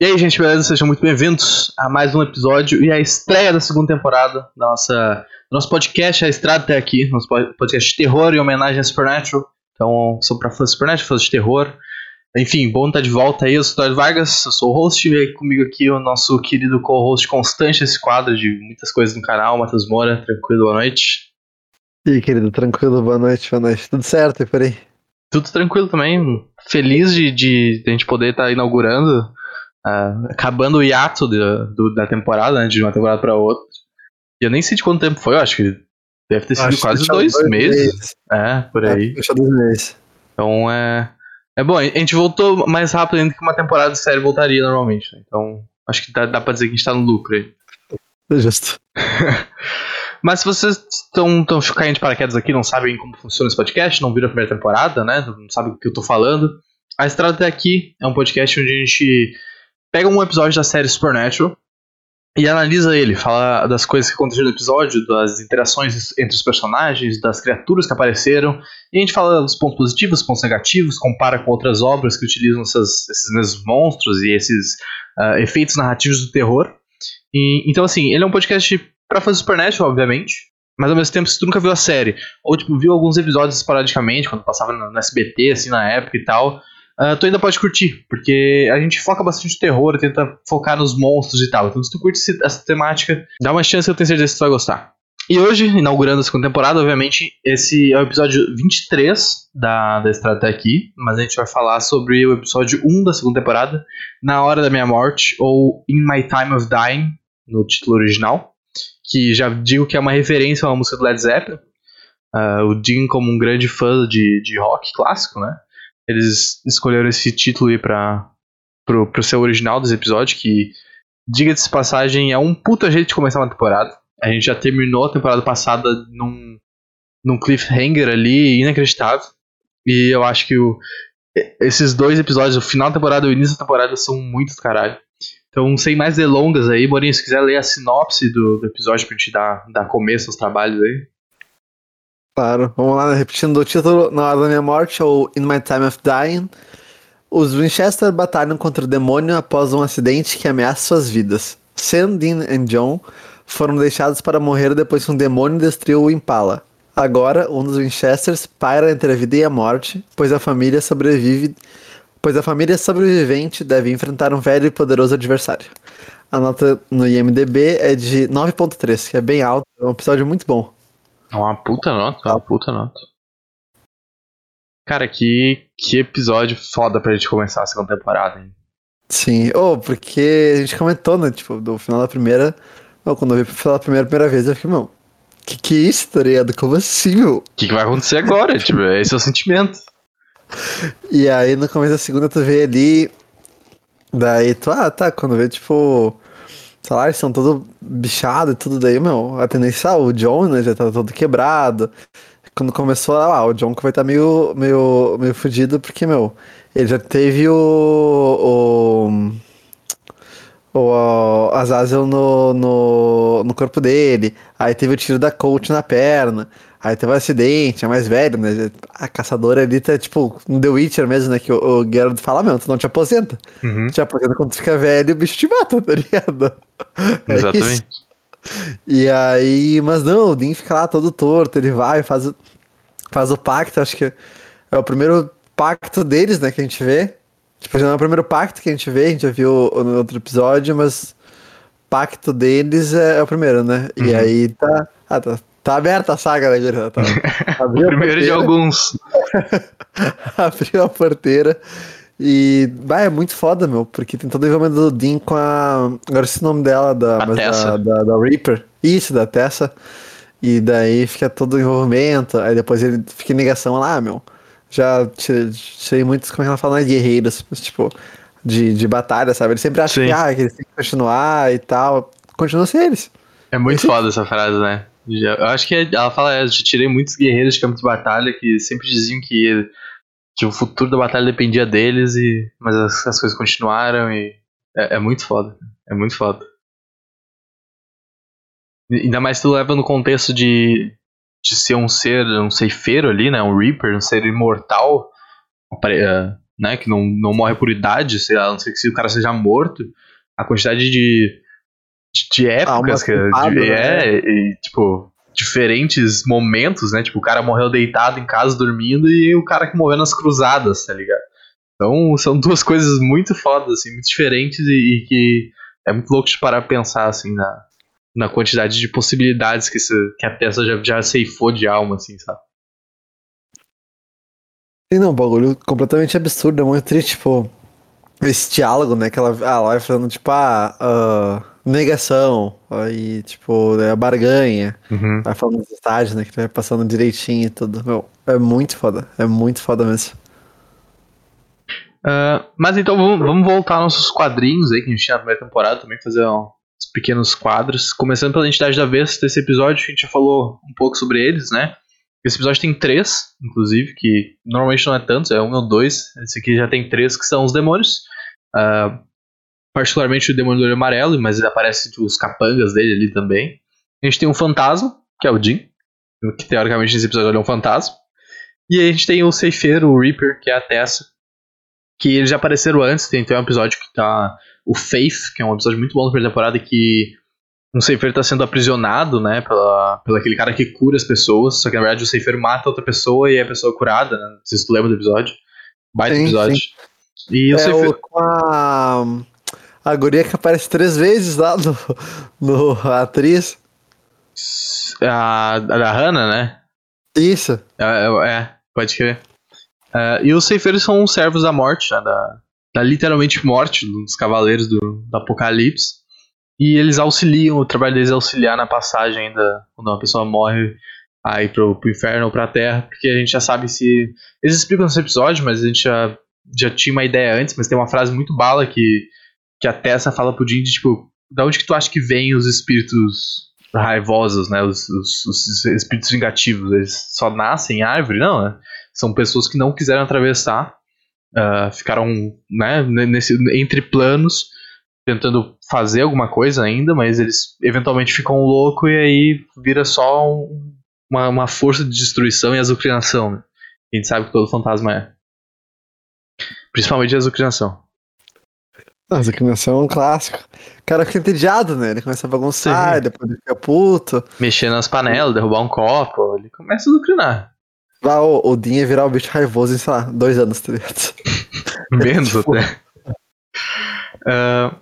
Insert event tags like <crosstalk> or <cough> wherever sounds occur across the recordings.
E aí, gente, beleza? Sejam muito bem-vindos a mais um episódio e a estreia da segunda temporada da nossa, do nosso podcast A Estrada até aqui, nosso podcast de terror em homenagem a Supernatural. Então, sou pra fãs de Supernatural, fãs de terror. Enfim, bom estar de volta aí, eu sou o Todd Vargas, eu sou o host, e comigo aqui o nosso querido co-host constante desse quadro de muitas coisas no canal, Matheus Moura, tranquilo, boa noite. E aí, querido, tranquilo, boa noite, boa noite. Tudo certo e por aí? Tudo tranquilo também, feliz de, de, de a gente poder estar inaugurando Uh, acabando o hiato de, do, da temporada, né, de uma temporada para outra. E eu nem sei de quanto tempo foi, eu acho que deve ter sido acho quase dois, dois meses. meses. É, por é, aí. É, dois meses. Então é. É bom, a gente voltou mais rápido ainda que uma temporada de série voltaria normalmente. Né? Então acho que dá, dá pra dizer que a gente tá no lucro aí. Justo. <laughs> Mas se vocês estão tão caindo de paraquedas aqui, não sabem como funciona esse podcast, não viram a primeira temporada, né? Não sabem o que eu tô falando. A Estrada até aqui é um podcast onde a gente pega um episódio da série Supernatural e analisa ele, fala das coisas que aconteceram no episódio, das interações entre os personagens, das criaturas que apareceram, e a gente fala dos pontos positivos, pontos negativos, compara com outras obras que utilizam essas, esses mesmos monstros e esses uh, efeitos narrativos do terror. E, então, assim, ele é um podcast pra fazer Supernatural, obviamente, mas ao mesmo tempo, se tu nunca viu a série, ou tipo, viu alguns episódios esporadicamente, quando passava no, no SBT, assim, na época e tal, uh, tu ainda pode curtir, porque a gente foca bastante no terror, tenta focar nos monstros e tal. Então, se tu curte essa temática, dá uma chance que eu tenho certeza que tu vai gostar. E hoje, inaugurando a segunda temporada, obviamente, esse é o episódio 23 da, da Estrada até aqui, mas a gente vai falar sobre o episódio 1 da segunda temporada, Na Hora da Minha Morte, ou In My Time of Dying, no título original, que já digo que é uma referência a uma música do Led Zeppelin. Uh, o Dean, como um grande fã de, de rock clássico, né? Eles escolheram esse título aí pra, pro, pro seu original dos episódios, que, diga-se passagem, é um puta jeito de começar uma temporada. A gente já terminou a temporada passada num, num cliffhanger ali inacreditável. E eu acho que o, esses dois episódios, o final da temporada e o início da temporada, são muito do caralho. Então, sem mais delongas aí, Borinho, se quiser ler a sinopse do, do episódio pra gente dar, dar começo aos trabalhos aí. Claro, vamos lá, né? repetindo o título Na Hora da Minha Morte, ou In My Time of Dying. Os Winchester batalham contra o demônio após um acidente que ameaça suas vidas. Sam, Dean e John foram deixados para morrer depois que um demônio destruiu o Impala. Agora, um dos Winchesters paira entre a vida e a morte, pois a família sobrevive, pois a família sobrevivente deve enfrentar um velho e poderoso adversário. A nota no IMDb é de 9.3, que é bem alto, é um episódio muito bom. É uma puta nota, é uma puta nota. Cara, que, que episódio foda pra gente começar a segunda temporada, hein? Sim, oh, porque a gente comentou, né? Tipo, do final da primeira. Oh, quando eu vi pela primeira, primeira vez, eu fiquei, meu, que que é isso, tá ligado? Como assim, meu? O que, que vai acontecer agora? <laughs> tipo, esse é o sentimento. E aí no começo da segunda tu vê ali. Daí tu, ah, tá, quando vê, tipo lá, eles são todos bichados e tudo daí, meu, a tendência, o John, né, já tá todo quebrado. Quando começou, ah, o John vai estar tá meio, meio, meio fudido, porque, meu, ele já teve o. o, o Azazel no, no, no corpo dele, aí teve o tiro da coach na perna, Aí teve um acidente, é mais velho, né? A caçadora ali tá tipo no The Witcher mesmo, né? Que o, o Geralt fala, meu, tu não te aposenta. Uhum. Te aposenta quando tu fica velho, o bicho te mata, <laughs> tá ligado? É Exatamente. e aí, mas não, o Dean fica lá todo torto, ele vai, faz, faz o pacto, acho que é o primeiro pacto deles, né, que a gente vê. Tipo, já não é o primeiro pacto que a gente vê, a gente já viu no outro episódio, mas pacto deles é, é o primeiro, né? Uhum. E aí tá. Ah, tá, Tá aberta a saga, né, Guilherme? Tá, <laughs> o primeiro de alguns. <laughs> Abriu a porteira. E, vai é muito foda, meu, porque tem todo o envolvimento do Dean com a. Agora esse nome dela, da, mas da, da, da, Reaper. Isso, da Tessa. E daí fica todo o envolvimento. Aí depois ele fica em negação lá, ah, meu. Já sei muitos, como é ela fala, né, guerreiros, mas, tipo, de, de batalha, sabe? Ele sempre acha que, ah, que eles têm que continuar e tal. Continua sem eles. É muito foda essa frase, né? Já, eu acho que ela fala, é, já tirei muitos guerreiros de campo de batalha que sempre diziam que, que o futuro da batalha dependia deles, e mas as, as coisas continuaram e é, é, muito foda. É muito foda. Ainda mais tu leva no contexto de, de ser um ser, um ceifeiro ali, né? Um Reaper, um ser imortal. É, né? Que não, não morre por idade, sei lá, a não sei que se o cara seja morto. A quantidade de, de, de épocas que culpada, de- né? é, e, tipo, diferentes momentos, né? Tipo, o cara morreu deitado em casa dormindo e o cara que morreu nas cruzadas, tá ligado? Então, são <laughs> duas coisas muito fodas, assim, muito diferentes e, e que é muito louco de parar pra pensar, assim, na, na quantidade de possibilidades que, isso, que a peça já, já ceifou de alma, assim, sabe? Sim, não, bagulho completamente absurdo, é muito triste, tipo, esse diálogo, né, que ela, ah, ela vai falando, tipo, ah, ah, negação, aí, tipo, é a barganha, Uhum. vai falando dos estágios, né, que vai passando direitinho e tudo, meu, é muito foda, é muito foda mesmo. Ah, mas então vamos, vamos voltar aos nossos quadrinhos aí que a gente tinha na primeira temporada também, fazer uns pequenos quadros. Começando pela Entidade da Vez, desse episódio, a gente já falou um pouco sobre eles, né? Esse episódio tem três, inclusive, que normalmente não é tantos, é um ou dois. Esse aqui já tem três, que são os demônios. Ah, particularmente o olho amarelo, mas aparecem tipo, os capangas dele ali também. A gente tem um fantasma, que é o Jim, que teoricamente nesse episódio ele é um fantasma. E aí a gente tem o ceifeiro, o Reaper, que é a Tessa, que eles já apareceram antes, tem, tem um episódio que tá o Faith, que é um episódio muito bom da primeira temporada, que um ceifeiro tá sendo aprisionado, né, pela, pela aquele cara que cura as pessoas, só que na verdade o ceifeiro mata outra pessoa e é a pessoa curada, né, não sei se tu lembra do episódio. Baita Sim, episódio. E é o, com a, a guria que aparece três vezes lá no, <laughs> no a atriz, A, a da Hannah, né? isso, É, é, é, pode crer. É, e os ceifeiros são os servos da morte, né, da, da literalmente morte dos cavaleiros do, do Apocalipse. E eles auxiliam, o trabalho deles é auxiliar na passagem ainda, quando uma pessoa morre, a ir pro, pro inferno ou pra terra, porque a gente já sabe se. Eles explicam nesse episódio, mas a gente já, já tinha uma ideia antes, mas tem uma frase muito bala que, que a Tessa fala pro Jim de tipo, da onde que tu acha que vem os espíritos raivosos, né? Os, os, os espíritos vingativos, eles só nascem em árvore? Não, né? São pessoas que não quiseram atravessar, ah, ficaram né, nesse, entre planos, tentando fazer alguma coisa ainda, mas eles eventualmente ficam loucos e aí vira só um- uma, uma força de destruição e azucrinação. Né? A gente sabe que todo fantasma é. Principalmente a azucrinação. Nossa, que é um clássico. O cara fica entediado, né? Ele começa a bagunçar, Sim. depois ele fica puto. Mexer nas panelas, derrubar um copo, ele começa a azucrinar. Lá o, o Dinho ia virar o bicho raivoso em, sei lá, dois anos, tá ligado? <laughs> Menos Tipo- até. Ah,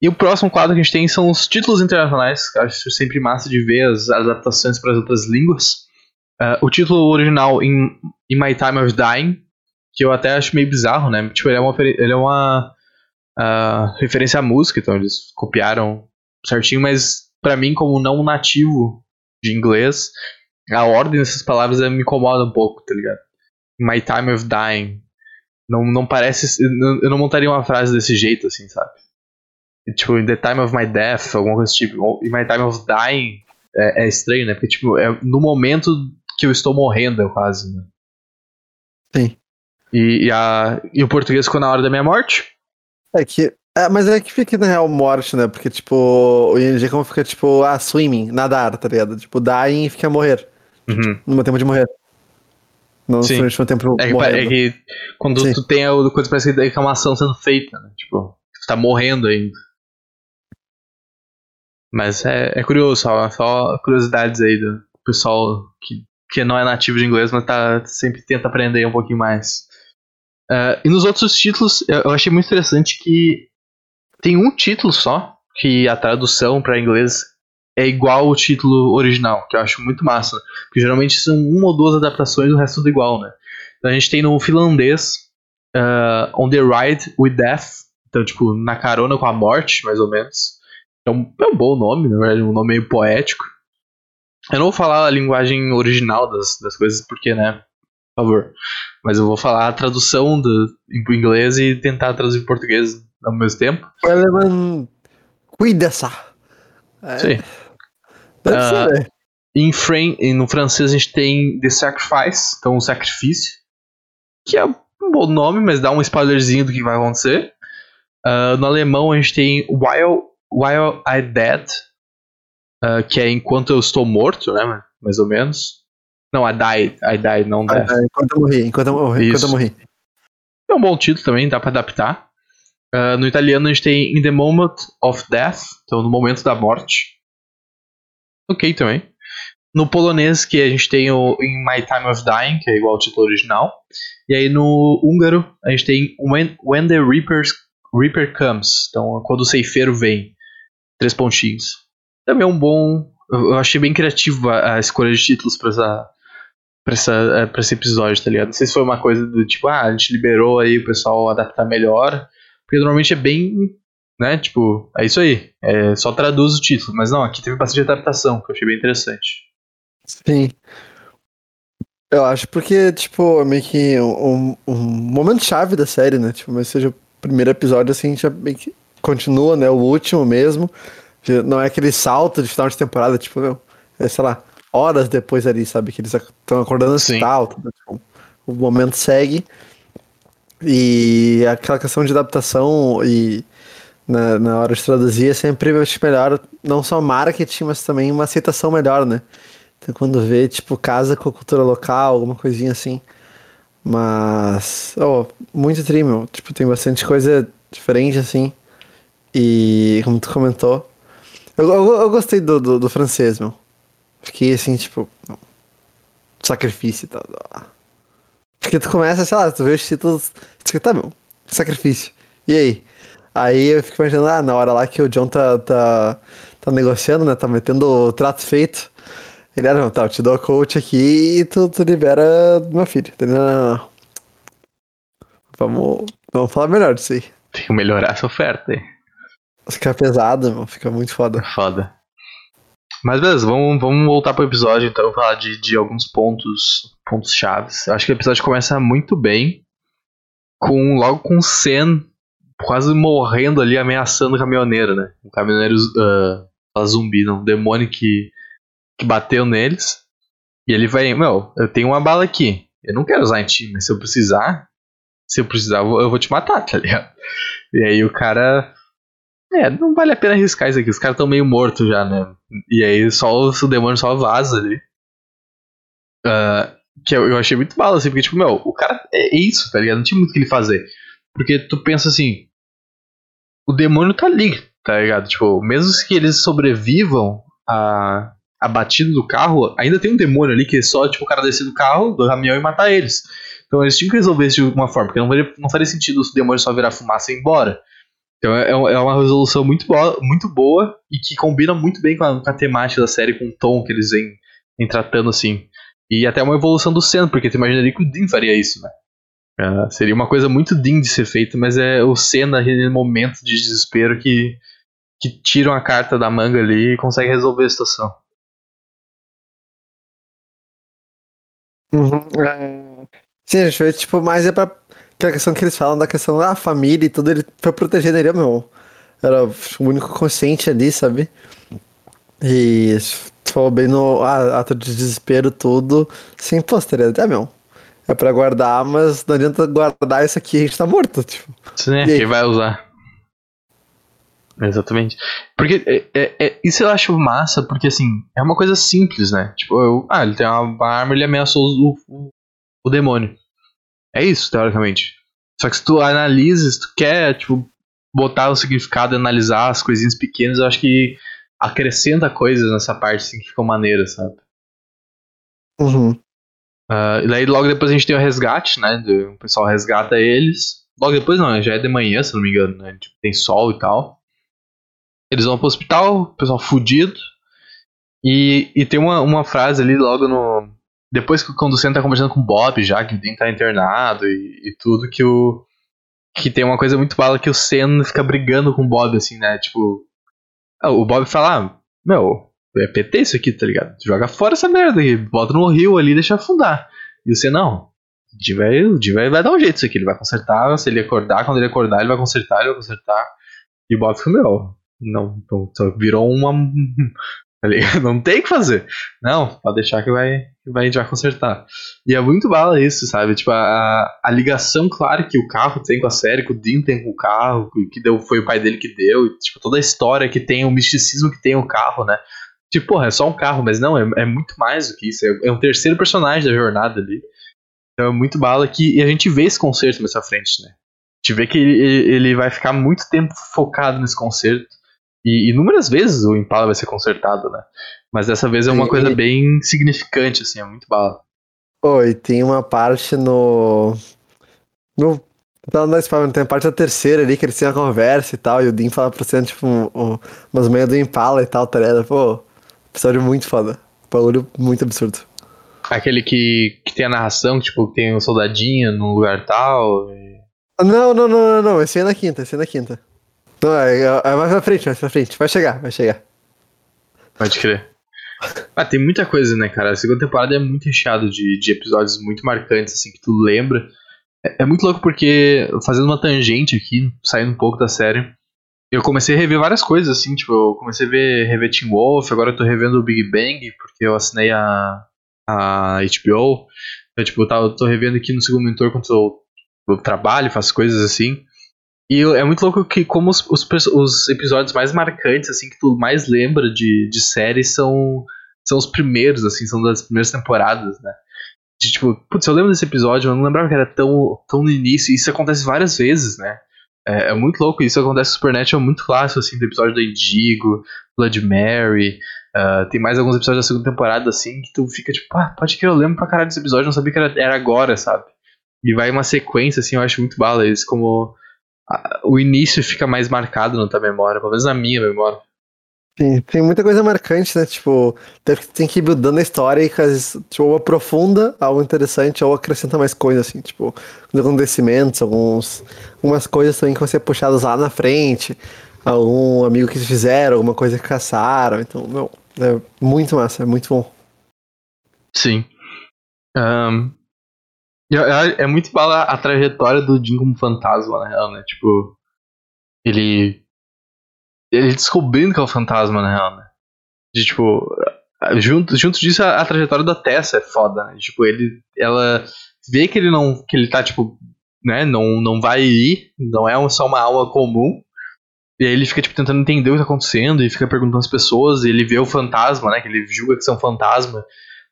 e o próximo quadro que a gente tem são os títulos internacionais. que eu Acho sempre massa de ver as adaptações para as outras línguas. Ah, o título original em In My Time of Dying, que eu até acho meio bizarro, né? Tipo, ele é uma, ele é uma ah, referência à música, então eles copiaram certinho, mas pra mim, como não nativo de inglês, a ordem dessas palavras eh, me incomoda um pouco, tá ligado? My Time of Dying. Não, não parece. eu não- Eu montaria uma frase desse jeito, assim, sabe? Tipo, in the time of my death, alguma coisa tipo. In my time of dying é, é estranho, né? Porque, tipo, é no momento que eu estou morrendo, é quase, né? Sim. E, e, a, e o português ficou na hora da minha morte. É que. É, mas é que fica na real morte, né? Porque, tipo, o ING como fica, tipo, ah, swimming, nadar, tá ligado? Tipo, dying fica morrer. Uhum. No meu tempo de morrer. Não Sim. no tempo É que, pa- é morrendo. que quando Sim. tu tem a coisa parece que é uma ação sendo feita, né? Tipo, tu tá morrendo ainda. Mas é, é curioso, só, só curiosidades aí do pessoal que, que não é nativo de inglês, mas tá, sempre tenta aprender um pouquinho mais. Ah, e nos outros títulos, eu achei muito interessante que tem um título só, que a tradução para inglês é igual ao título original, que eu acho muito massa. Porque geralmente são uma ou duas adaptações, o resto tudo igual, né? Então a gente tem no finlandês ah, On the Ride with Death, então, tipo, na carona com a morte, mais ou menos. É um, é um bom nome, na verdade, um nome meio poético. Eu não vou falar a linguagem original das, das coisas, porque, né, por favor. Mas eu vou falar a tradução do, em inglês e tentar traduzir em português ao mesmo tempo. O alemão. Cuida-se. É, Sim. Deve Ah, ser, né? Em fran- no francês a gente tem The Sacrifice, então o sacrifício, que é um bom nome, mas dá um spoilerzinho do que vai acontecer. Ah, no alemão a gente tem While, While I Dead, ah, que é enquanto eu estou morto, né? Mais ou menos. Não, I died, I died, não é, enquanto eu morri, enquanto eu morri, enquanto eu morri. É um bom título também, dá pra adaptar. Uh, no italiano a gente tem In the Moment of Death, então no momento da morte. Ok também. No polonês que a gente tem o In My Time of Dying, que é igual ao título original. E aí no húngaro a gente tem When, When the Reapers, Reaper Comes, então quando o ceifeiro vem. Três pontinhos. Também é um bom. Eu achei bem criativo a, a escolha de títulos pra essa, pra, essa, é, pra esse episódio, tá ligado? Não sei se foi uma coisa do tipo, ah, a gente liberou aí o pessoal adaptar melhor. Porque normalmente é bem. Né? Tipo, é isso aí. É, só traduz o título. Mas não, aqui teve bastante adaptação, que eu achei bem interessante. Sim. Eu acho porque, tipo, é meio que um, um momento chave da série, né? Tipo, mas seja o primeiro episódio, assim, já meio que continua, né? O último mesmo. Não é aquele salto de final de temporada, tipo, meu, é, sei lá, horas depois ali, sabe? Que eles estão acordando esse tal. Tipo, o momento segue. E aquela questão de adaptação e na, na hora de traduzir é sempre melhor, não só marketing, mas também uma aceitação melhor, né? Então quando vê, tipo, casa com a cultura local, alguma coisinha assim. Mas, oh, muito tri, meu. Tipo, tem bastante coisa diferente, assim. E, como tu comentou, eu, eu, eu gostei do, do, do, francês, meu. Fiquei assim, tipo, sacrifício e tal. Porque tu começa, sei lá, tu vê os títulos, tu tá, meu, sacrifício. E aí? Aí eu fico imaginando, ah, na hora lá que o John tá, tá, tá negociando, né, tá metendo o trato feito. Ele, ah, não, tá, eu te dou a coach aqui e tu, tu libera meu filho. Não, não, não. Vamos, vamos falar melhor disso aí. Tem que melhorar essa oferta aí. Fica pesado, mano. Fica muito foda. Foda. Mas beleza, vamos, vamos voltar pro episódio então, falar de, de alguns pontos pontos chaves. Acho que o episódio começa muito bem. Com, logo com o Sen quase morrendo ali, ameaçando o caminhoneiro, né? O caminhoneiro uh, zumbi, não, o demônio que, que bateu neles. E ele vai, meu, eu tenho uma bala aqui. Eu não quero usar em ti, mas se eu precisar, se eu precisar, eu vou te matar, <laughs> tá ligado? E aí o cara é, não vale a pena arriscar isso aqui. Os caras estão meio mortos já, né? E aí só o demônio só vaza ali. Uh, que eu, eu, achei muito mal, assim, porque, tipo, meu, o cara é isso, tá ligado? Não tinha muito o que ele fazer. Porque tu pensa assim. O demônio tá ali, tá ligado? Tipo, mesmo que eles sobrevivam a, a batida do carro, ainda tem um demônio ali que é só, tipo, o cara descer do carro, do caminhão e matar eles. Então eles tinham que resolver isso de alguma forma, porque não faria, não faria sentido o demônio só virar fumaça e ir embora. Então é, é uma resolução muito boa, muito boa e que combina muito bem com a, com a temática da série, com o tom que eles vêm, vêm tratando assim. E até uma evolução do Sen, porque tu imaginaria que o Dean faria isso, né? Uh, seria uma coisa muito Dean de ser feita, mas é o Sen naquele momento de desespero que, que tiram a carta da manga ali e consegue resolver a situação. Uhum. É... Sim, que tipo, mais é pra que a questão que eles falam da questão da família e tudo, ele foi protegendo ele, meu. Era o único consciente ali, sabe? E falou bem no ato de desespero, tudo. Sim, pô, teria até, meu. É pra guardar, mas não adianta guardar isso aqui, a gente tá morto, tipo. Sim, é, quem vai usar? Exatamente. Porque é, é, é, isso eu acho massa, porque assim, é uma coisa simples, né? Tipo, eu, ah, ele tem uma, uma arma, ele ameaçou o, o, o demônio. É isso, teoricamente. Só que se tu analisa, se tu quer, tipo, botar o significado, analisar as coisinhas pequenas, eu acho que acrescenta coisas nessa parte assim, que ficou maneira, sabe? Uhum. Uh, e daí logo depois a gente tem o resgate, né? O pessoal resgata eles. Logo depois não, já é de manhã, se não me engano, né? Tipo, tem sol e tal. Eles vão pro hospital, o pessoal fudido. E, e tem uma, uma frase ali logo no, depois que o Sam tá conversando com o Bob já, que o Dean tá internado e, e, tudo, que o. Que tem uma coisa muito bala que o Sam fica brigando com o Bob, assim, né? Tipo. Ah, o Bob fala, ah, meu, é PT isso aqui, tá ligado? Joga fora essa merda aqui, bota no rio ali e deixa afundar. E o Sam, não. O Dean vai, vai, vai dar um jeito isso aqui, ele vai consertar, se ele acordar, quando ele acordar, ele vai consertar, ele vai consertar. E o Bob fica, meu, não, não virou uma, Tá não tem o que fazer. Não, pode deixar que vai, que vai, consertar. E é muito bala isso, sabe? Tipo, a, a ligação, claro, que o carro tem com a série, que o Dean tem com o carro, que deu, foi o pai dele que deu, e, tipo, toda a história que tem, o misticismo que tem o carro, né? Tipo, porra, é só um carro, mas não, é, é muito mais do que isso. É, é um terceiro personagem da jornada ali. Então é muito bala que. E a gente vê esse concerto mais frente, né? A gente vê que ele, ele vai ficar muito tempo focado nesse concerto. E inúmeras vezes o Impala vai ser consertado, né? Mas dessa vez é uma Sim. coisa bem significante, assim, é muito bala. Oi, tem uma parte no. No. Tá no spoiler, tem a parte da terceira ali que eles têm uma conversa e tal, e o Dean fala pra você, tipo, um, um, umas manhas do Impala e tal, tá ligado? Pô, episódio muito foda. Bagulho muito absurdo. Aquele que, que tem a narração, tipo, que tem um soldadinho num lugar tal. e- Não, não, não, não, não, esse é na quinta, esse é na quinta. Não, é, é mais pra frente, mais pra frente. Vai chegar, vai chegar. Pode crer. Ah, tem muita coisa, né, cara? A segunda temporada é muito recheado de, de episódios muito marcantes, assim, que tu lembra. É, é muito louco porque, fazendo uma tangente aqui, saindo um pouco da série, eu comecei a rever várias coisas, assim, tipo, eu comecei a ver, rever Teen Wolf, agora eu tô revendo o Big Bang, porque eu assinei a, a HBO. Eu, tipo, eu, eu tô revendo aqui no segundo monitor quando eu, eu trabalho, faço coisas assim. E é muito louco que como os, os, os episódios mais marcantes, assim, que tu mais lembra de, de séries são, são os primeiros, assim, são das primeiras temporadas, né? De, tipo, putz, eu lembro desse episódio, eu não lembrava que era tão, tão no início, e isso acontece várias vezes, né? É, é muito louco, isso acontece no Supernatural é muito clássico, assim, do episódio do Indigo, Blood Mary, ah, tem mais alguns episódios da segunda temporada, assim, que tu fica tipo, ah, pode que eu lembro pra caralho desse episódio, não sabia que era, era agora, sabe? E vai uma sequência, assim, eu acho muito bala, isso como o início fica mais marcado na tua memória, pelo menos na minha memória. Sim, tem muita coisa marcante, né? Tipo, tem, que ir buildando a história e que às vezes, tipo, ou aprofunda algo interessante ou acrescenta mais coisas, assim, tipo, os acontecimentos, alguns, algumas coisas também que vão ser puxadas lá na frente, algum amigo que fizeram, alguma coisa que caçaram, então, meu, é muito massa, é muito bom. Sim. E é, é muito bala a trajetória do Jim como fantasma, na real, né? Tipo, ele. Ele descobrindo que é o fantasma, na real, né? De tipo. Junto, junto disso, a, a trajetória da Tessa é foda, né? Tipo, ele. Ela vê que ele não. que ele tá, tipo. Né? Não, não vai ir, não é só uma alma comum. E aí ele fica, tipo, tentando entender o que tá acontecendo e fica perguntando às pessoas, e ele vê o fantasma, né? Que ele julga que são fantasma.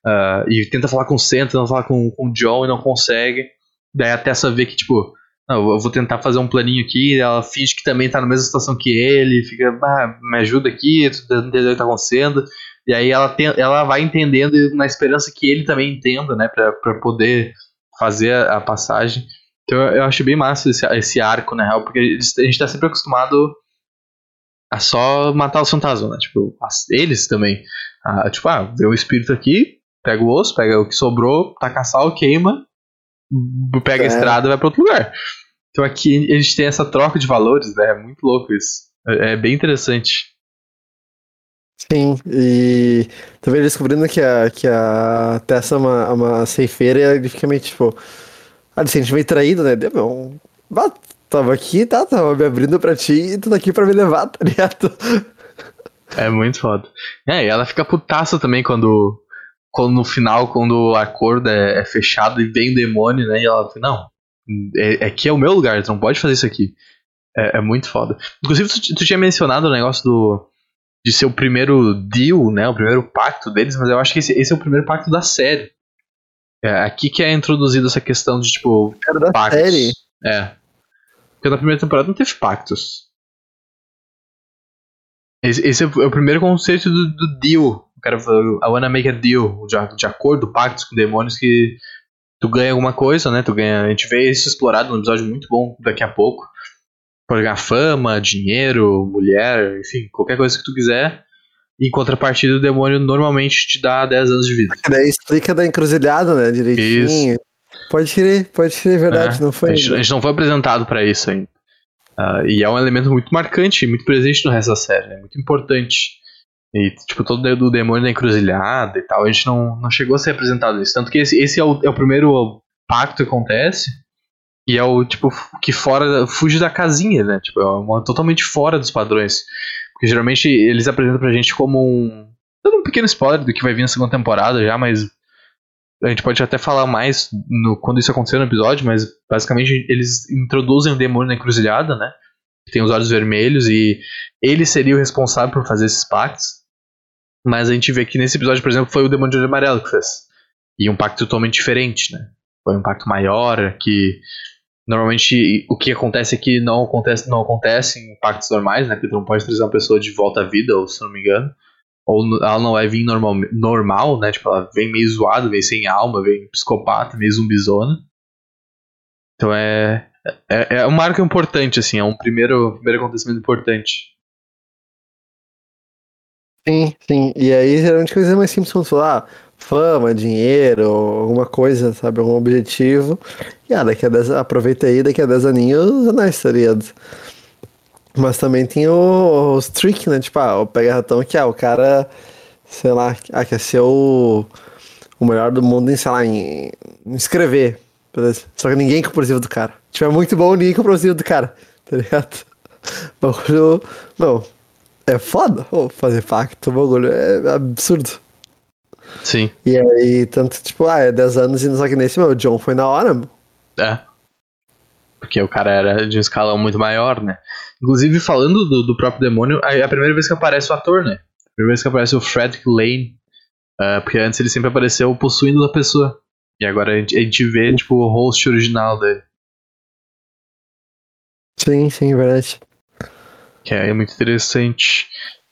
Ah, e tenta falar com o Sam, tenta falar com, com o John e não consegue. Daí a Tessa vê que, tipo, não, eu vou tentar fazer um planinho aqui, ela finge que também tá na mesma situação que ele, fica, ah, me ajuda aqui, tô tentando entender o que tá acontecendo. E aí ela, tem, ela vai entendendo na esperança que ele também entenda, né, pra, pra poder fazer a, a passagem. Então eu, eu acho bem massa esse, esse arco, na real, porque a gente tá sempre acostumado a só matar os fantasmas, né? Tipo, eles também. Ah, tipo, ah, vê um espírito aqui, pega o osso, pega o que sobrou, taca sal, queima, pega a É. estrada e vai pra outro lugar. Então aqui a gente tem essa troca de valores, né? É muito louco isso. É, é bem interessante. Sim, e também descobrindo que a, que a Tessa é uma, é uma ceifeira e ele fica meio tipo. Ah, se sente meio traído, né? Deu, meu. ah, Tava aqui, tá? Tava me abrindo pra ti e tu tá aqui pra me levar, tá ligado? É muito foda. É, e ela fica putaça também quando, quando no final, quando o acordo é, é fechado e vem o demônio, né? E ela fala, não, é, aqui é o meu lugar, tu não pode fazer isso aqui. É, é muito foda. Inclusive, tu, tu tinha mencionado o negócio do de ser o primeiro deal, né? O primeiro pacto deles, mas eu acho que esse, esse é o primeiro pacto da série. É aqui que é introduzida essa questão de, tipo, Era da pactos. série. É. Porque na primeira temporada não teve pactos. Esse, esse é o é o primeiro conceito do, do deal. O cara falou, I wanna make a deal. De, de acordo, pactos com demônios que tu ganha alguma coisa, né? Tu ganha. A gente vê isso explorado num episódio muito bom daqui a pouco. Pode ganhar fama, dinheiro, mulher, enfim, qualquer coisa que tu quiser. Em contrapartida, o demônio normalmente te dá 10 anos de vida. Daí explica da encruzilhada, né? Direitinho. Pode crer, pode crer, verdade. É, não foi. A gente, a gente não foi apresentado pra isso ainda. Ah, e é um elemento muito marcante, muito presente no resto da série, é muito importante. E, tipo, todo o demônio da encruzilhada e tal, a gente não, não chegou a ser apresentado isso. Tanto que esse, esse é, o, é o primeiro pacto que acontece, e é o, tipo, que fora, fuge da casinha, né? Tipo, é uma, totalmente fora dos padrões. Porque geralmente eles apresentam pra gente como um. Dando um pequeno spoiler do que vai vir na segunda temporada já, mas a gente pode até falar mais no, quando isso aconteceu no episódio, mas basicamente eles introduzem o demônio na encruzilhada, né? Que tem os olhos vermelhos e ele seria o responsável por fazer esses pactos. Mas a gente vê que nesse episódio, por exemplo, foi o demônio de amarelo que fez. E um pacto totalmente diferente, né? foi um impacto maior, que normalmente o que acontece aqui não acontece, não acontece em impactos normais, né? Porque tu não pode trazer uma pessoa de volta à vida, ou se não me engano. Ou ela não vai vir normal, normal, né? Tipo, ela vem meio zoada, vem sem alma, vem psicopata, meio zumbizona. Então é, é, é um marco importante, assim, é um primeiro, primeiro acontecimento importante. Sim, sim. E aí, geralmente, coisas mais simples, como falar, ah, fama, dinheiro, alguma coisa, sabe? Algum objetivo. E ah, daqui a 10, aproveita aí, daqui a 10 aninhos, tá ligado? Mas também tem o, os tricks, né? Tipo, ah, o pega ratão que é o cara, sei lá, ah, quer ser o, o melhor do mundo em, sei lá, em, em escrever. Beleza? Só que ninguém compra o do cara. Tipo, é muito bom, ninguém compra o do cara, tá ligado? <laughs> Bagulho. Não. É foda oh, fazer pacto, o bagulho é absurdo. Sim. E aí, tanto, tipo, ah, é 10 anos e só que nesse, meu, o John foi na hora, meu. É. Porque o cara era de um escalão muito maior, né? Inclusive, falando do, do próprio demônio, é a primeira vez que aparece o ator, né? A primeira vez que aparece o Frederick Lane. Uh, porque antes ele sempre apareceu possuindo a pessoa. E agora a gente, a gente vê, tipo, o host original dele. Sim, sim, verdade. Que é muito interessante.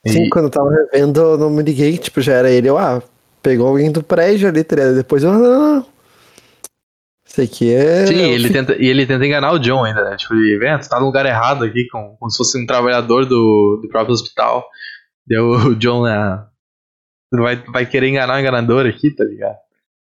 Sim, e... quando eu tava revendo, não me liguei, tipo, já era ele, eu, ah, pegou alguém do prédio ali, tá depois eu, não, não, não. Isso aqui é. Sim, ele tenta, e ele tenta enganar o John ainda, né? Tipo, ele, vem, tu tá no lugar errado aqui, como, como se fosse um trabalhador do, do próprio hospital. Deu <laughs> o John, né? Tu vai, vai querer enganar o enganador aqui, tá ligado?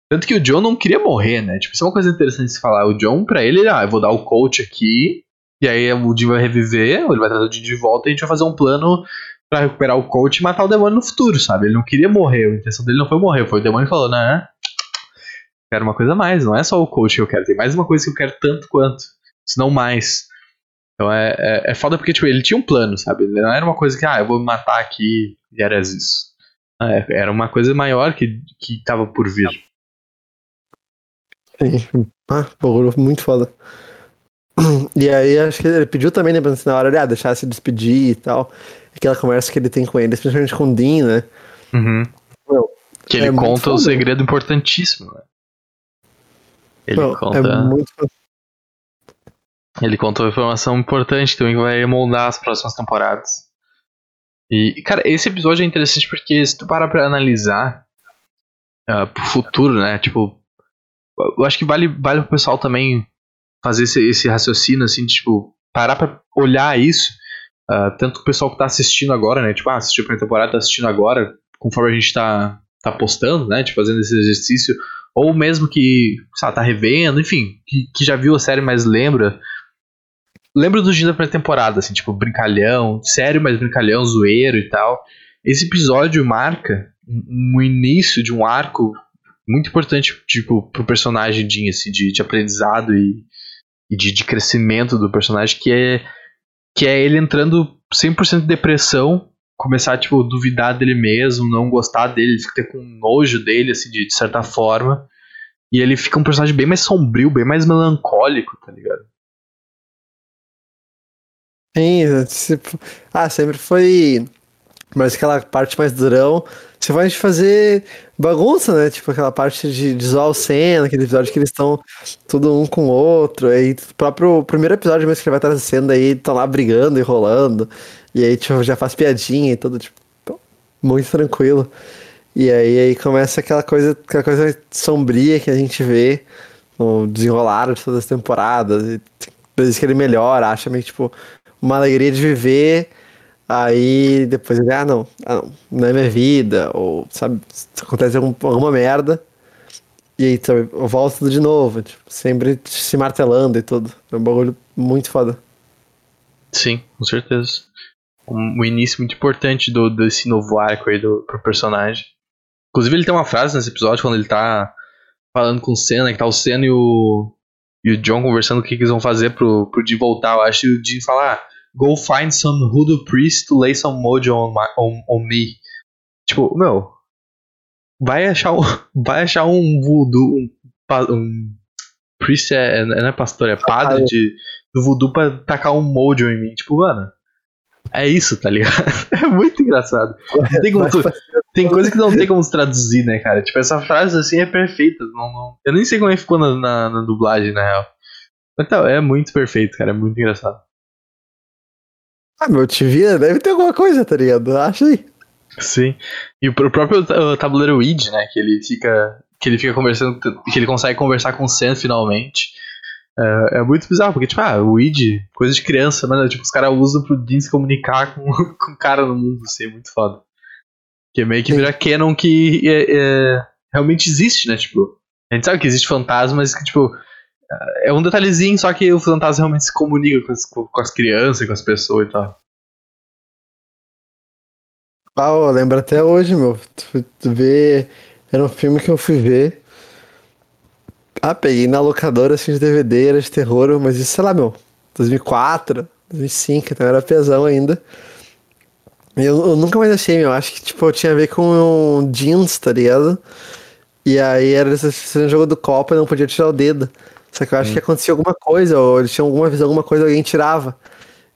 Tanto que o John não queria morrer, né? Tipo, isso é uma coisa interessante de se falar. O John, pra ele, ah, eu vou dar o coach aqui, e aí o Jim vai reviver, ele vai trazer o Jim de volta e a gente vai fazer um plano para recuperar o coach e matar o demônio no futuro, sabe? Ele não queria morrer, a intenção dele não foi morrer, foi o demônio falou, né? Quero uma coisa a mais, não é só o coach que eu quero, tem mais uma coisa que eu quero tanto quanto, se não mais. Então é, é, é foda porque, tipo, ele tinha um plano, sabe? Não era uma coisa que, ah, eu vou me matar aqui e era isso. É, era uma coisa maior que, que tava por vir. Sim. Ah, muito foda. <clears throat> E aí acho que ele pediu também, né, pra na hora, ah, deixar se despedir e tal. Aquela conversa que ele tem com ele, especialmente com o Dean, né? Uhum. Meu, que ele é conta o segredo importantíssimo, né? Ele Meu, conta. É muito... Ele conta uma informação importante também que vai moldar as próximas temporadas. E, cara, esse episódio é interessante porque se tu parar pra analisar uh, pro futuro, né? Tipo, eu acho que vale, vale pro pessoal também fazer esse, esse raciocínio, assim, tipo, parar pra olhar isso. Uh, tanto o pessoal que tá assistindo agora, né? Tipo, ah, assistiu a primeira temporada, tá assistindo agora, conforme a gente tá, tá postando, né? Tipo, fazendo esse exercício. Ou mesmo que, sei lá, tá revendo, enfim, que, que já viu a série, mas lembra. Lembra do dia da primeira temporada, assim, tipo, brincalhão, sério, mas brincalhão, zoeiro e tal. Esse episódio marca um início de um arco muito importante, tipo, pro personagem de, assim, de, de aprendizado e, e de, de crescimento do personagem, que é que é ele entrando 100% de depressão, começar tipo duvidar dele mesmo, não gostar dele, ficar com nojo dele assim de, de certa forma. E ele fica um personagem bem mais sombrio, bem mais melancólico, tá ligado? Sim, tipo, ah, sempre foi mas aquela parte mais durão, você vai fazer bagunça, né? Tipo aquela parte de, de zoar o Senna, aquele episódio que eles estão tudo um com o outro. Aí o próprio primeiro episódio mesmo que ele vai trazendo aí, estão lá brigando e rolando. E aí tipo, já faz piadinha e tudo, tipo, muito tranquilo. E aí, aí começa aquela coisa, aquela coisa sombria que a gente vê no desenrolar de todas as temporadas. E vezes que ele melhora, acha meio tipo uma alegria de viver Aí depois ele, ah não, ah, não, não é minha vida, ou sabe, acontece algum, alguma merda, e aí eu volto tudo de novo, tipo, sempre se martelando e tudo. É um bagulho muito foda. Sim, com certeza. Um, um início muito importante do, desse novo arco aí do, pro personagem. Inclusive ele tem uma frase nesse episódio quando ele tá falando com o Senna, que tá o Senna e o, e o John conversando o que, que eles vão fazer pro, pro Jim voltar. Eu acho que o Jim fala, ah, go find some hoodoo priest to lay some mojo on, my, on, on me. Tipo, meu, vai achar um, <laughs> vai achar um voodoo, um, um priest é, não é pastor, é padre de, do voodoo pra tacar um mojo em mim. Tipo, mano, É isso, tá ligado? <laughs> É muito engraçado. Tem, como tu, tem coisa que não tem como se traduzir, né, cara? Tipo, essa frase assim é perfeita. Não, não, eu nem sei como é que ficou na, na, na dublagem, na real. Então, é muito perfeito, cara. É muito engraçado. Ah, meu, te vira, deve ter alguma coisa, tá ligado? Acha aí. Sim. E o próprio tabuleiro Weed, né? Que ele fica. Que ele fica conversando. Que ele consegue conversar com o Sam finalmente. É, é, muito bizarro, porque, tipo, ah, o Weed, coisa de criança, mas tipo, os caras usam pro Dean se comunicar com, <laughs> com o cara no mundo, assim, é muito foda. Que é meio que vira canon que é, é, realmente existe, né? Tipo, a gente sabe que existe fantasma, mas que, tipo, é um detalhezinho, só que o fantasma realmente se comunica com as, com as crianças, com as pessoas e tal. Ah, lembro até hoje, meu. Tu, tu vê. Era um filme que eu fui ver. Ah, peguei na locadora assim de DVD, era de terror, mas isso, sei lá, meu. 2004, 2005, então era pesão ainda. Eu, eu nunca mais achei, meu. Acho que, tipo, eu tinha a ver com um jeans, tá ligado? E aí era esse jogo do Copa e não podia tirar o dedo. Só que eu acho que acontecia alguma coisa, ou eles tinham alguma vez alguma coisa, alguém tirava.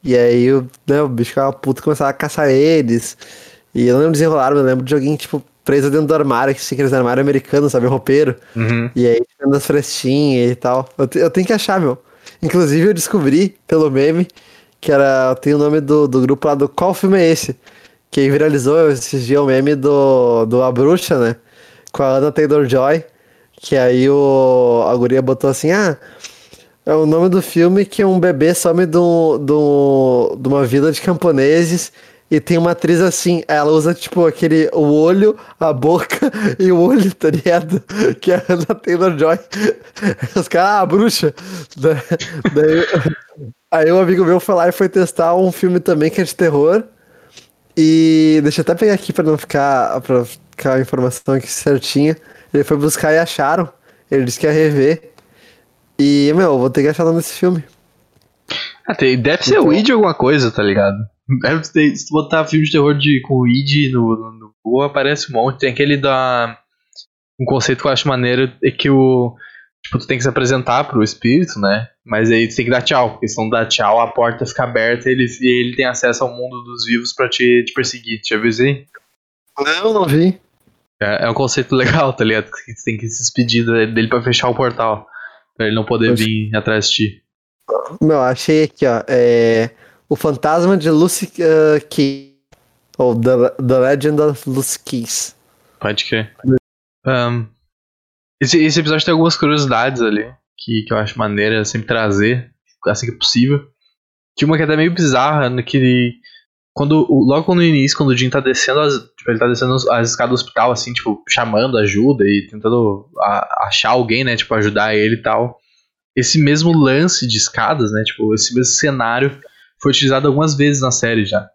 E aí né, o bicho ficava puto e começava a caçar eles. E eu não lembro desenrolar, eu lembro de alguém, tipo, preso dentro do armário, que tinha aqueles armários americanos, sabe, roupeiro. Uhum. E aí, dentro das frestinhas e tal. Eu, eu, tenho que achar, meu. Inclusive, eu descobri, pelo meme, que era. Tem o nome do, do grupo lá do Qual Filme é Esse? Que viralizou esses dias o meme do, do A Bruxa, né? Com a Anna Taylor-Joy. Que aí o, a guria botou assim, ah... É o nome do filme que um bebê some de, um, de, um, uma vila de camponeses e tem uma atriz assim, ela usa tipo aquele o olho, a boca <laughs> e o olho, tá ligado? Que é a Taylor Joy. <laughs> Os caras, ah, bruxa. Daí, aí um amigo meu foi lá e foi testar um filme também que é de terror. E deixa eu até pegar aqui pra não ficar, pra ficar a informação aqui certinha. Ele foi buscar e acharam. Ele disse que ia rever. E, meu, vou ter que achar o nome desse filme. Ah, tem, deve ser então, o Weed alguma coisa, tá ligado? Se tu botar filme de terror de, com o id no, no, no Google, aparece um monte. Tem aquele da. Um conceito que eu acho maneiro é que o. Tipo, tu tem que se apresentar pro espírito, né? Mas aí tu tem que dar tchau, porque se não dar tchau, a porta fica aberta e ele, e ele tem acesso ao mundo dos vivos pra te, te perseguir. Já viu isso aí? Não, não vi. É, é um conceito <laughs> legal, tá ligado? Que tu tem que se despedir dele pra fechar o portal. Pra ele não poder vir atrás de ti. Meu, achei aqui, ó. É o Fantasma de Lucy uh, Key. Ou The, The Legend of Lucy Keys. Pode crer. Um, esse, esse episódio tem algumas curiosidades ali que, que eu acho maneira sempre trazer, assim que possível. Que uma que é até meio bizarra, né, que quando, logo no início, quando o Jim tá descendo as, tipo, ele tá descendo as escadas do hospital, assim, tipo, chamando ajuda e tentando a, achar alguém, né, tipo, ajudar ele e tal. Esse mesmo lance de escadas, né, tipo, esse mesmo cenário foi utilizado algumas vezes na série já.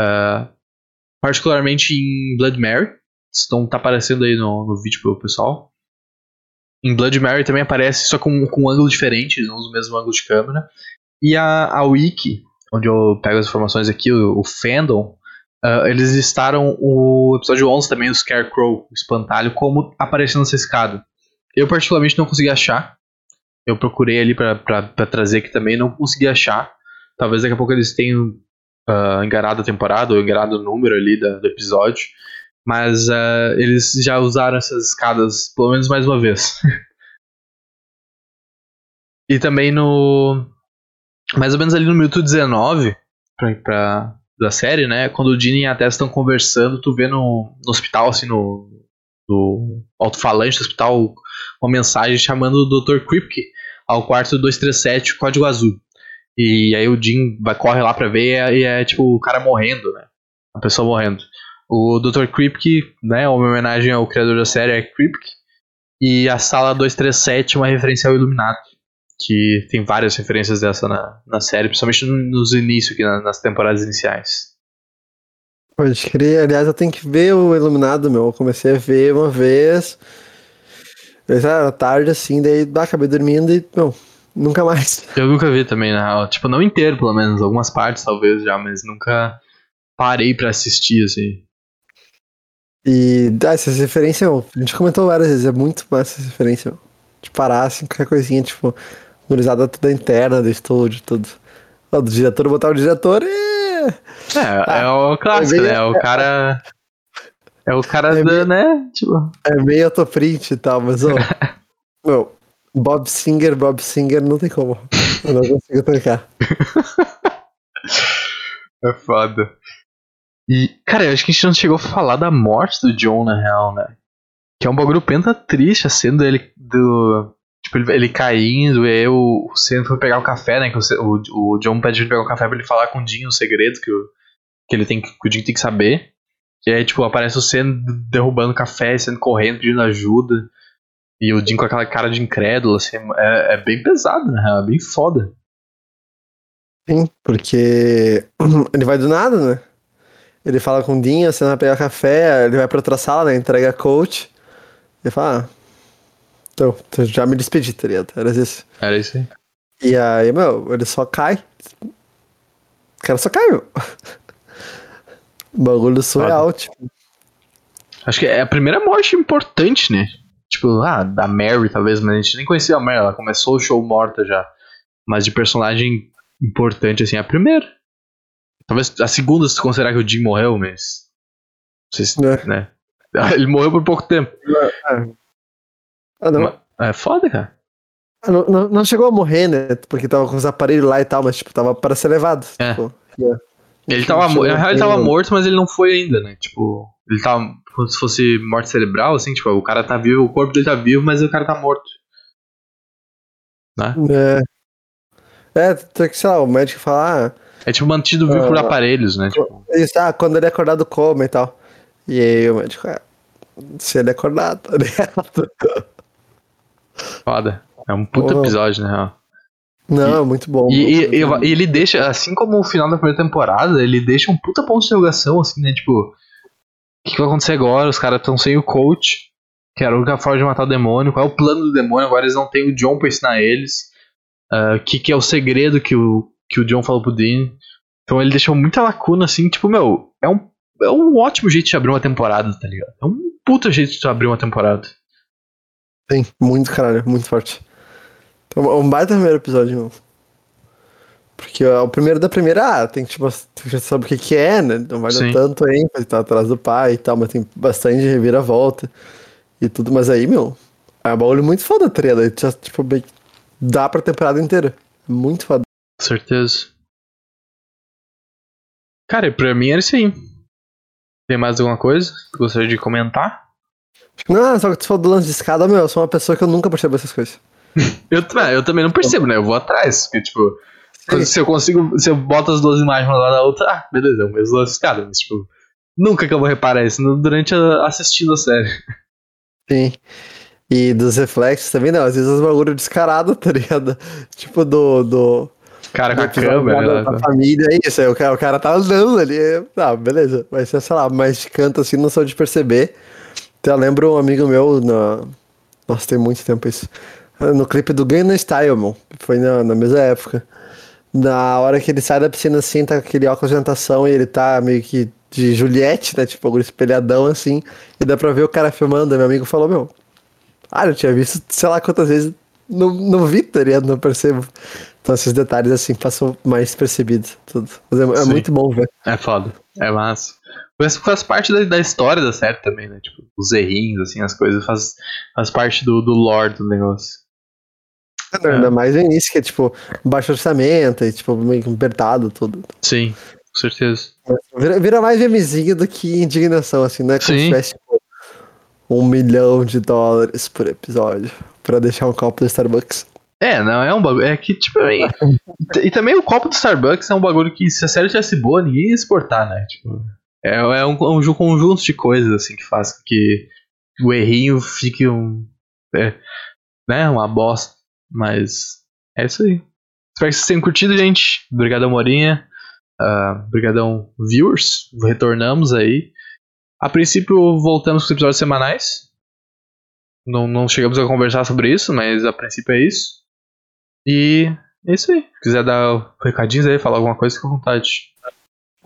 Uh, particularmente em Blood Mary. Então tá aparecendo aí no, no vídeo pro pessoal. Em Blood Mary também aparece, só com, com um ângulo diferente, não usam o mesmo ângulo de câmera. E a, a Wiki, onde eu pego as informações aqui, o, o fandom, uh, eles listaram o episódio 11 também, o Scarecrow, o espantalho, como aparecendo nessa escada. Eu particularmente não consegui achar. Eu procurei ali para trazer aqui também, não consegui achar. Talvez daqui a pouco eles tenham uh, enganado a temporada ou enganado o número ali da, do episódio. Mas uh, eles já usaram essas escadas pelo menos mais uma vez. <laughs> e também no. Mais ou menos ali no minuto 19 pra, pra, da série, né? Quando o Dini e a Tess estão conversando, tu vê no, no hospital, assim, no, no alto-falante do hospital, uma mensagem chamando o Dr. Kripke ao quarto 237, código azul. E aí o Jim vai, corre lá pra ver e é, e é, tipo o cara morrendo, né? A pessoa morrendo. O Dr. Kripke, né? Uma homenagem ao criador da série é Kripke. E a sala 237 é uma referência ao Illuminati. Que tem várias referências dessa na, na série, principalmente nos inícios, aqui, nas temporadas iniciais. Pode crer, aliás, eu tenho que ver o Iluminado, meu. Eu comecei a ver uma vez. Era tarde assim, daí ah, acabei dormindo e, meu, Nunca mais. <laughs> Eu nunca vi também, na real. Tipo, não inteiro, pelo menos. Algumas partes, talvez, já, mas nunca parei para assistir, assim. E ah, essa referência, a gente comentou várias vezes, é muito massa essa referência, de parar, assim, qualquer coisinha, tipo, gurizada toda interna do estúdio, tudo. Ó, do diretor botar o diretor e É, é o clássico, é né? O cara. É o cara É da, meio- né? Tipo. É meio autoprint e tal, mas, ô. <laughs> meu, Bob Singer, Bob Singer, não tem como. Eu não consigo trancar. <laughs> É foda. E, cara, eu acho que a gente não chegou a falar da morte do John, na real, né? Que é um bagulho penta triste, a cena dele. Do, tipo, ele, ele caindo, e aí o, o Sam foi pegar o café, né? Que o, o, o John pede ele pegar o café pra ele falar com o Jim os segredos que, o, que, ele tem, que o Jim tem que saber. E aí, tipo, aparece o Sam derrubando o café, sendo correndo, pedindo ajuda. E o Jim com aquela cara de incrédulo, assim, é, é bem pesado, na real, é bem foda. Sim, porque <clears throat> ele vai do nada, né? Ele fala com o Dinho, você vai pegar café, ele vai pra outra sala, né? Entrega a coach. Ele fala, ah, então, já me despedi, tá ligado? Era isso. Era isso aí. E aí, meu, ele só cai. O cara só cai, meu. Bagulho surreal, tipo. Acho que é a primeira morte importante, né? Tipo, ah, da Mary, talvez, mas a gente nem conhecia a Mary, ela começou o show morta já. Mas de personagem importante, assim, é a primeira. Talvez a segunda, se tu considerar que o Jim morreu, mas. Não sei se, É. né? <laughs> Ele morreu por pouco tempo. Ah, não, É foda, cara. ah, não, não, não chegou a morrer, né? Porque tava com os aparelhos lá e tal, mas, tipo, tava para ser levado. É. Tipo, é. Ele tava, na real, ele tava morto, mas ele não foi ainda, né? Tipo, ele tava como se fosse morte cerebral, assim, tipo, o cara tá vivo, o corpo dele tá vivo, mas o cara tá morto. Né? É. É, tem que, sei lá, o médico fala, ah, É tipo mantido vivo por Ah. aparelhos, né? Tipo, Isso, ah, quando ele acordar do coma e tal. E aí o médico, ah, se ele acordar, tá ligado? <laughs> foda. É um Porra. episódio, na real. Não, é muito bom. E, e- e- e ele deixa, assim como o final da primeira temporada, ele deixa um puta ponto de interrogação, assim, né? Tipo, o que, vai acontecer agora? Os caras estão sem o coach, que era a única forma de matar o demônio. Qual é o plano do demônio? Agora eles não têm o John pra ensinar eles. Ah, O que, que é o segredo que o, que o John falou pro Dean? Então ele deixou muita lacuna, assim, tipo, meu, é um, é um ótimo jeito de abrir uma temporada, tá ligado? É um puta jeito de abrir uma temporada. Sim, muito caralho, muito forte. Então, é um baita primeiro episódio, meu. Porque ó, o primeiro da primeira, ah, tem que, tipo, tu já sabe o que que é, né? Não vai dar tanto ênfase, tá atrás do pai e tal, mas tem bastante reviravolta e tudo. Mas aí, meu, é um bagulho muito foda, tá ligado? Aí já, tipo, bem, dá pra temporada inteira. Muito foda. Certeza. Cara, pra mim era isso aí. Tem mais alguma coisa que gostaria de comentar? Não, só que tu falou do lance de escada, meu, eu sou uma pessoa que eu nunca percebo essas coisas. <laughs> Eu, também- eu também não percebo, né? Eu vou atrás. Porque, tipo, se eu consigo. Se eu boto as duas imagens uma lá da outra, ah, beleza, é o mesmo lance de escada. Mas, tipo, nunca que eu vou reparar isso durante a, assistindo a série. <laughs> Sim. E dos reflexos também, não. Às vezes os bagulho descarado, <laughs> tá ligado? Tipo do. do Cara com a câmera. lá né? da, da família, é isso. Aí o cara, o cara tá andando ali. Ah, beleza. Vai ser, sei lá, mais de canto assim, não sou de perceber. Eu lembro um amigo meu na. Nossa, tem muito tempo isso. No clipe do Gangnam Style, meu. Foi na, na mesma época. Na hora que ele sai da piscina assim, tá com aquele óculos de natação e ele tá meio que de Juliette, né? Tipo, bagulho espelhadão assim. E dá pra ver o cara filmando. Meu amigo falou, meu. Ah, eu tinha visto, sei lá quantas vezes. Não, não vi, tá ligado? Não percebo. Então esses detalhes assim passam mais percebidos. Tudo. Mas é, é muito bom ver. É foda. É massa. Mas faz parte da, da história da série também, né? Tipo, os errinhos, assim, as coisas faz, faz parte do, do lore do negócio. É. Ainda mais no início, que é tipo, baixo orçamento e tipo, meio que apertado tudo. Sim, com certeza. Vira, vira mais memezinho do que indignação, assim, né? Como se Sim. tivesse tipo, um milhão de dólares por episódio pra deixar um copo do Starbucks. É, não, é um bagulho. É que, tipo, <laughs> e, e também o copo do Starbucks é um bagulho que, se a série tivesse boa, ninguém ia exportar, né? Tipo, é, é um, um ju- conjunto de coisas, assim, que faz com que o errinho fique um. é, né? Uma bosta. Mas é isso aí. Espero que vocês tenham curtido, gente. Obrigadão, Morinha. Ah, Obrigadão, viewers. Retornamos aí. A princípio, voltamos com os episódios semanais. Não, não chegamos a conversar sobre isso, mas a princípio é isso. E é isso aí. Se quiser dar recadinhos aí, falar alguma coisa, fica à vontade.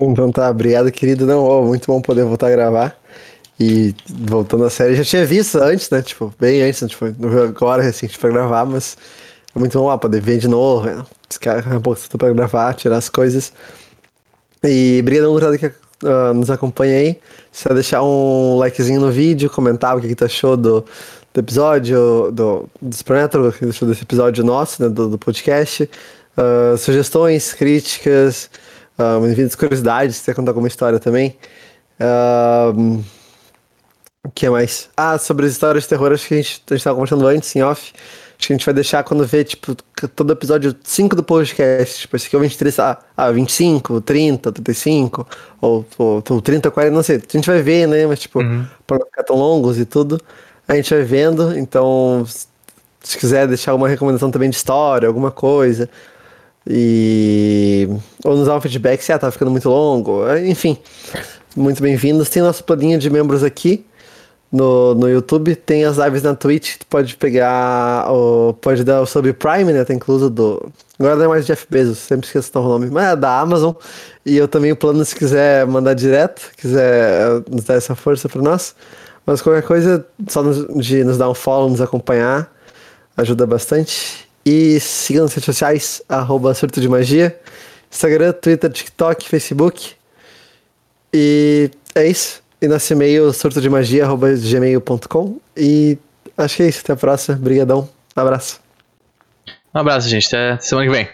Então tá, obrigado, querido. Não, ó, muito bom poder voltar a gravar. E voltando à série, já tinha visto antes, né? Tipo, bem antes, né? tipo, não viu agora recente pra gravar, mas é muito bom lá poder ver de novo, né? descarregar um pouco pra gravar, tirar as coisas. E obrigado, gurizada, que uh, nos acompanha aí. Se deixar um likezinho no vídeo, comentar o que, que tu achou do, do episódio, do, do Supernatural, desse episódio nosso, né, do, do podcast. Uh, sugestões, críticas, uh, bem-vindas curiosidades, se você contar alguma história também. Uh, o que mais? Ah, sobre as histórias de terror, acho que a gente, a gente tava conversando antes, em off. Acho que a gente vai deixar quando ver, tipo, todo episódio 5 do podcast. Tipo, esse aqui é o 23, ah, 25, 30, 35, ou, ou, ou 30, 40, não sei. A gente vai ver, né? Mas, tipo, uhum. pra não ficar tão longos e tudo. A gente vai vendo. Então, se quiser deixar alguma recomendação também de história, alguma coisa. E. Ou nos dar um feedback se ah, tá ficando muito longo. Enfim, muito bem-vindos. Tem nosso planinho de membros aqui no, no YouTube, tem as lives na Twitch, tu pode pegar, o, pode dar o Subprime, né, tá incluso do, agora não é mais Jeff Bezos, sempre esqueço o nome, mas é da Amazon, e eu também o plano se quiser mandar direto, quiser eh, nos dar essa força para nós, mas qualquer coisa, só nos, de nos dar um follow, nos acompanhar, ajuda bastante, e siga nas redes sociais, arroba Surto de Magia, Instagram, Twitter, TikTok, Facebook, e é isso. E nosso e-mail sortodemagia.gmail.com. E acho que é isso. Até a próxima. Obrigadão. Um abraço. Um abraço, gente. Até semana que vem.